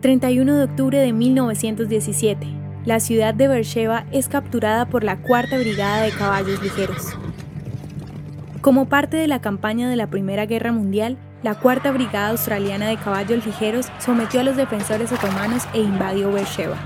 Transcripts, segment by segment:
31 de octubre de 1917. La ciudad de Beersheba es capturada por la Cuarta Brigada de Caballos Ligeros. Como parte de la campaña de la Primera Guerra Mundial, la Cuarta Brigada Australiana de Caballos Ligeros sometió a los defensores otomanos e invadió Beersheba.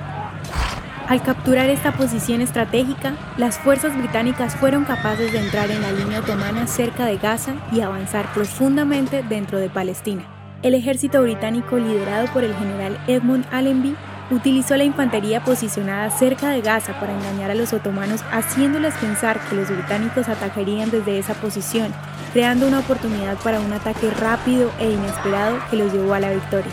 Al capturar esta posición estratégica, las fuerzas británicas fueron capaces de entrar en la línea otomana cerca de Gaza y avanzar profundamente dentro de Palestina. El ejército británico liderado por el general Edmund Allenby utilizó la infantería posicionada cerca de Gaza para engañar a los otomanos haciéndoles pensar que los británicos atacarían desde esa posición, creando una oportunidad para un ataque rápido e inesperado que los llevó a la victoria.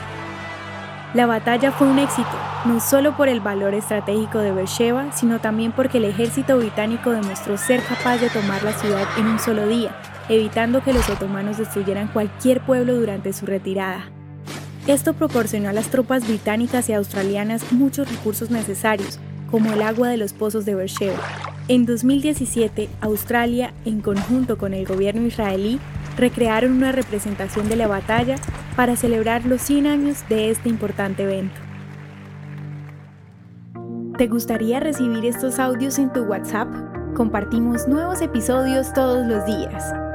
La batalla fue un éxito, no solo por el valor estratégico de Beersheba, sino también porque el ejército británico demostró ser capaz de tomar la ciudad en un solo día, evitando que los otomanos destruyeran cualquier pueblo durante su retirada. Esto proporcionó a las tropas británicas y australianas muchos recursos necesarios, como el agua de los pozos de Beersheba. En 2017, Australia, en conjunto con el gobierno israelí, recrearon una representación de la batalla para celebrar los 100 años de este importante evento. ¿Te gustaría recibir estos audios en tu WhatsApp? Compartimos nuevos episodios todos los días.